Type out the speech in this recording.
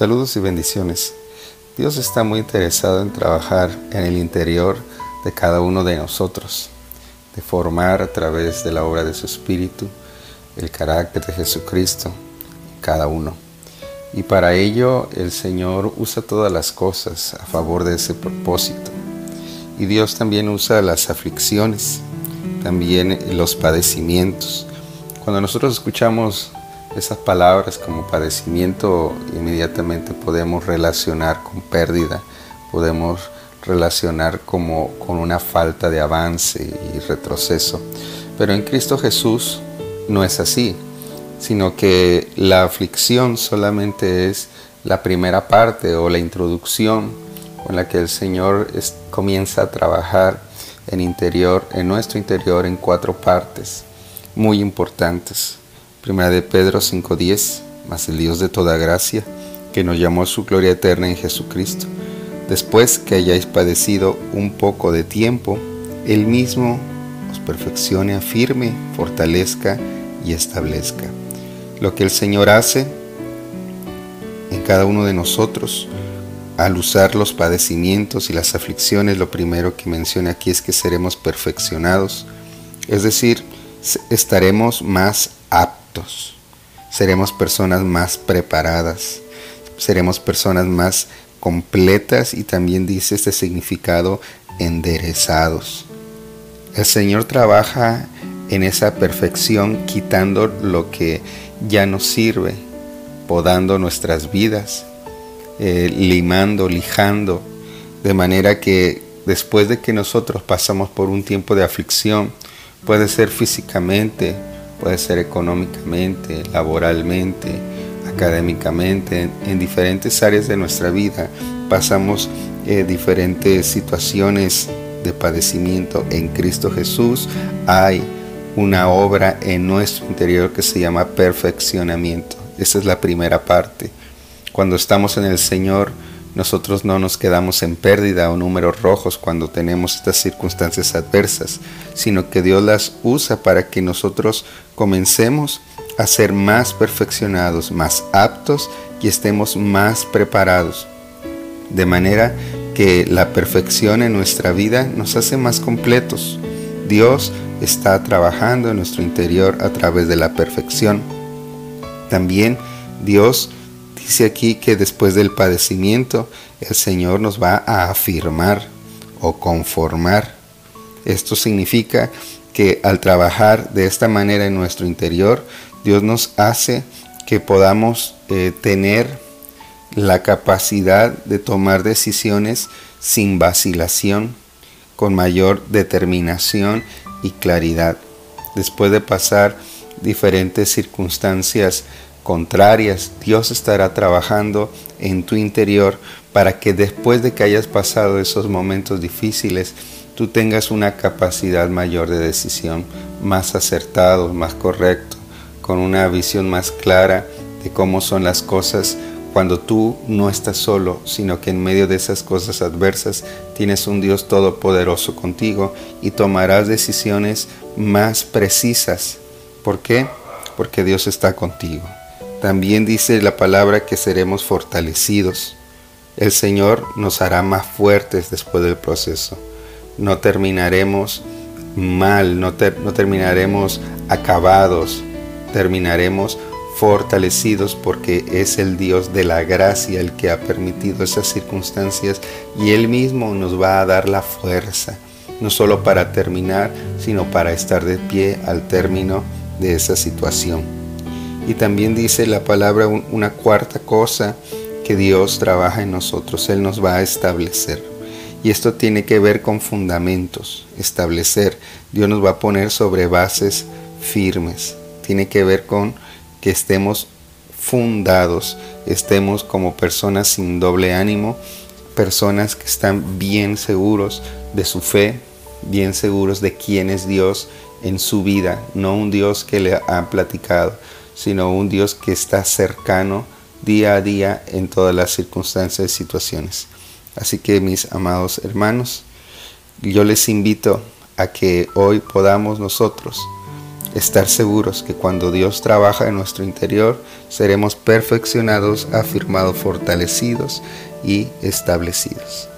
Saludos y bendiciones. Dios está muy interesado en trabajar en el interior de cada uno de nosotros, de formar a través de la obra de su Espíritu el carácter de Jesucristo cada uno. Y para ello el Señor usa todas las cosas a favor de ese propósito. Y Dios también usa las aflicciones, también los padecimientos. Cuando nosotros escuchamos esas palabras como padecimiento, inmediatamente podemos relacionar con pérdida, podemos relacionar como con una falta de avance y retroceso. Pero en Cristo Jesús no es así sino que la aflicción solamente es la primera parte o la introducción con la que el Señor comienza a trabajar en interior, en nuestro interior en cuatro partes muy importantes. Primera de Pedro 5:10, más el Dios de toda gracia, que nos llamó a su gloria eterna en Jesucristo. Después que hayáis padecido un poco de tiempo, Él mismo os perfeccione, afirme, fortalezca y establezca lo que el Señor hace en cada uno de nosotros al usar los padecimientos y las aflicciones, lo primero que menciona aquí es que seremos perfeccionados, es decir, estaremos más aptos, seremos personas más preparadas, seremos personas más completas y también dice este significado enderezados. El Señor trabaja en esa perfección quitando lo que ya nos sirve, podando nuestras vidas, eh, limando, lijando, de manera que después de que nosotros pasamos por un tiempo de aflicción, puede ser físicamente, puede ser económicamente, laboralmente, académicamente, en, diferentes áreas de nuestra vida, pasamos eh, diferentes situaciones de padecimiento en Cristo Jesús, hay una obra en nuestro interior que se llama perfeccionamiento. Esa es la primera parte. Cuando estamos en el Señor, nosotros no nos quedamos en pérdida o números rojos cuando tenemos estas circunstancias adversas, sino que Dios las usa para que nosotros comencemos a ser más perfeccionados, más aptos y estemos más preparados. De manera que la perfección en nuestra vida nos hace más completos. Dios está trabajando en nuestro interior a través de la perfección. También Dios dice aquí que después del padecimiento el Señor nos va a afirmar o conformar. Esto significa que al trabajar de esta manera en nuestro interior, Dios nos hace que podamos eh, tener la capacidad de tomar decisiones sin vacilación, con mayor determinación y claridad. Después de pasar diferentes circunstancias contrarias, Dios estará trabajando en tu interior para que después de que hayas pasado esos momentos difíciles, tú tengas una capacidad mayor de decisión, más acertado, más correcto, con una visión más clara de cómo son las cosas cuando tú no estás solo, sino que en medio de esas cosas adversas tienes un Dios todopoderoso contigo y tomarás decisiones más precisas. ¿Por qué? Porque Dios está contigo. También dice la palabra que seremos fortalecidos. El Señor nos hará más fuertes después del proceso. No terminaremos mal, no, no terminaremos acabados, terminaremos fortalecidos porque es el Dios de la gracia el que ha permitido esas circunstancias y Él mismo nos va a dar la fuerza, no solo para terminar, sino para estar de pie al término de esa situación. Y también dice la palabra una cuarta cosa que Dios trabaja en nosotros, Él nos va a establecer. Y esto tiene que ver con fundamentos, establecer. Dios nos va a poner sobre bases firmes. Tiene que ver con que estemos fundados, estemos como personas sin doble ánimo, personas que están bien seguros de su fe, bien seguros de quién es Dios en su vida, no un Dios que le han platicado, sino un Dios que está cercano día a día en todas las circunstancias y situaciones. Así que mis amados hermanos, yo les invito a que hoy podamos nosotros estar seguros que cuando Dios trabaja en nuestro interior, seremos perfeccionados, afirmados, fortalecidos y establecidos.